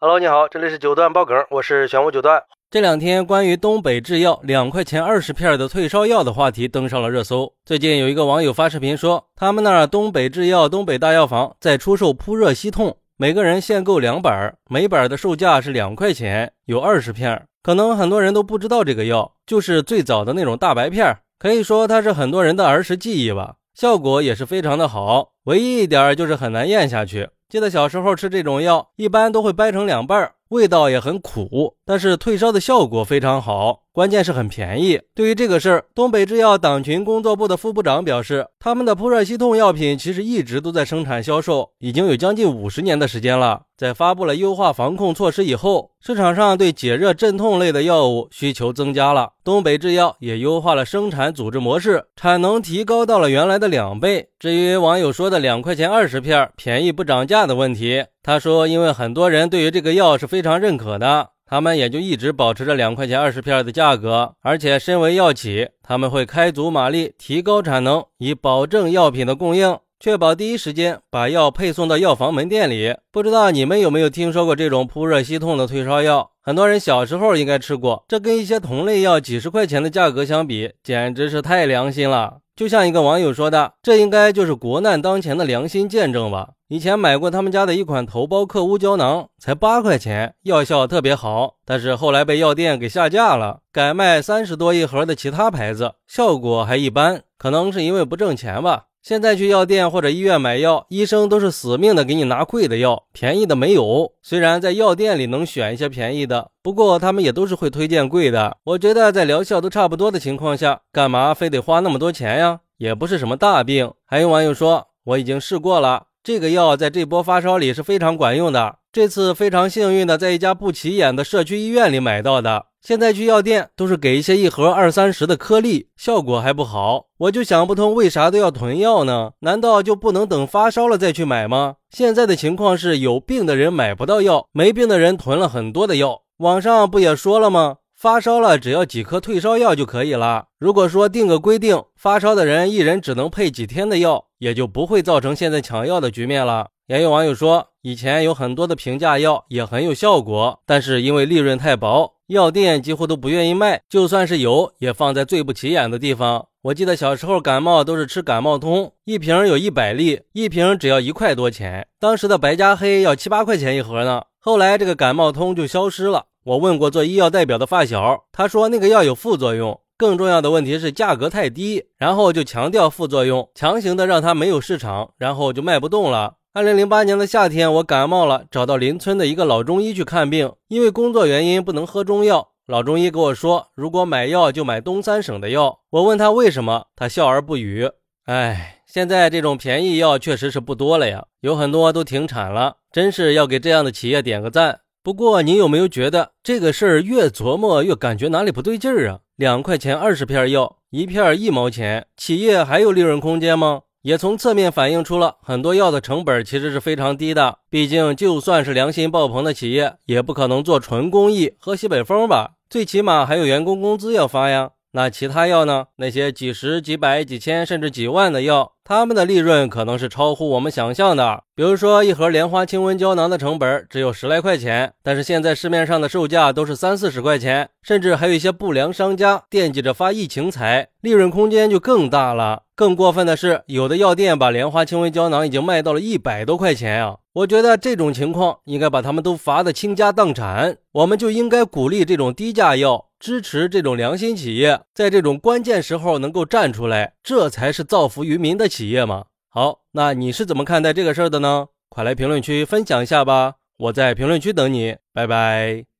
Hello，你好，这里是九段爆梗，我是玄武九段。这两天关于东北制药两块钱二十片的退烧药的话题登上了热搜。最近有一个网友发视频说，他们那儿东北制药东北大药房在出售扑热息痛，每个人限购两板，每板的售价是两块钱，有二十片。可能很多人都不知道这个药，就是最早的那种大白片，可以说它是很多人的儿时记忆吧，效果也是非常的好，唯一一点就是很难咽下去。记得小时候吃这种药，一般都会掰成两半儿，味道也很苦，但是退烧的效果非常好，关键是很便宜。对于这个事儿，东北制药党群工作部的副部长表示，他们的扑热息痛药品其实一直都在生产销售，已经有将近五十年的时间了。在发布了优化防控措施以后，市场上对解热镇痛类的药物需求增加了。东北制药也优化了生产组织模式，产能提高到了原来的两倍。至于网友说的两块钱二十片便宜不涨价的问题，他说，因为很多人对于这个药是非常认可的，他们也就一直保持着两块钱二十片的价格。而且身为药企，他们会开足马力提高产能，以保证药品的供应。确保第一时间把药配送到药房门店里。不知道你们有没有听说过这种扑热息痛的退烧药？很多人小时候应该吃过。这跟一些同类药几十块钱的价格相比，简直是太良心了。就像一个网友说的：“这应该就是国难当前的良心见证吧。”以前买过他们家的一款头孢克乌胶囊，才八块钱，药效特别好。但是后来被药店给下架了，改卖三十多一盒的其他牌子，效果还一般。可能是因为不挣钱吧。现在去药店或者医院买药，医生都是死命的给你拿贵的药，便宜的没有。虽然在药店里能选一些便宜的，不过他们也都是会推荐贵的。我觉得在疗效都差不多的情况下，干嘛非得花那么多钱呀？也不是什么大病。还有网友说，我已经试过了，这个药在这波发烧里是非常管用的。这次非常幸运的在一家不起眼的社区医院里买到的。现在去药店都是给一些一盒二三十的颗粒，效果还不好。我就想不通为啥都要囤药呢？难道就不能等发烧了再去买吗？现在的情况是有病的人买不到药，没病的人囤了很多的药。网上不也说了吗？发烧了只要几颗退烧药就可以了。如果说定个规定，发烧的人一人只能配几天的药，也就不会造成现在抢药的局面了。也有网友说，以前有很多的平价药也很有效果，但是因为利润太薄。药店几乎都不愿意卖，就算是有，也放在最不起眼的地方。我记得小时候感冒都是吃感冒通，一瓶有一百粒，一瓶只要一块多钱。当时的白加黑要七八块钱一盒呢。后来这个感冒通就消失了。我问过做医药代表的发小，他说那个药有副作用，更重要的问题是价格太低，然后就强调副作用，强行的让它没有市场，然后就卖不动了。二零零八年的夏天，我感冒了，找到邻村的一个老中医去看病。因为工作原因不能喝中药，老中医跟我说，如果买药就买东三省的药。我问他为什么，他笑而不语。哎，现在这种便宜药确实是不多了呀，有很多都停产了，真是要给这样的企业点个赞。不过，你有没有觉得这个事儿越琢磨越感觉哪里不对劲儿啊？两块钱二十片药，一片一毛钱，企业还有利润空间吗？也从侧面反映出了很多药的成本其实是非常低的。毕竟，就算是良心爆棚的企业，也不可能做纯公益喝西北风吧？最起码还有员工工资要发呀。那其他药呢？那些几十、几百、几千甚至几万的药，他们的利润可能是超乎我们想象的。比如说，一盒莲花清瘟胶囊的成本只有十来块钱，但是现在市面上的售价都是三四十块钱，甚至还有一些不良商家惦记着发疫情财，利润空间就更大了。更过分的是，有的药店把莲花清瘟胶囊已经卖到了一百多块钱啊！我觉得这种情况应该把他们都罚得倾家荡产。我们就应该鼓励这种低价药，支持这种良心企业，在这种关键时候能够站出来，这才是造福于民的企业嘛。好，那你是怎么看待这个事儿的呢？快来评论区分享一下吧！我在评论区等你，拜拜。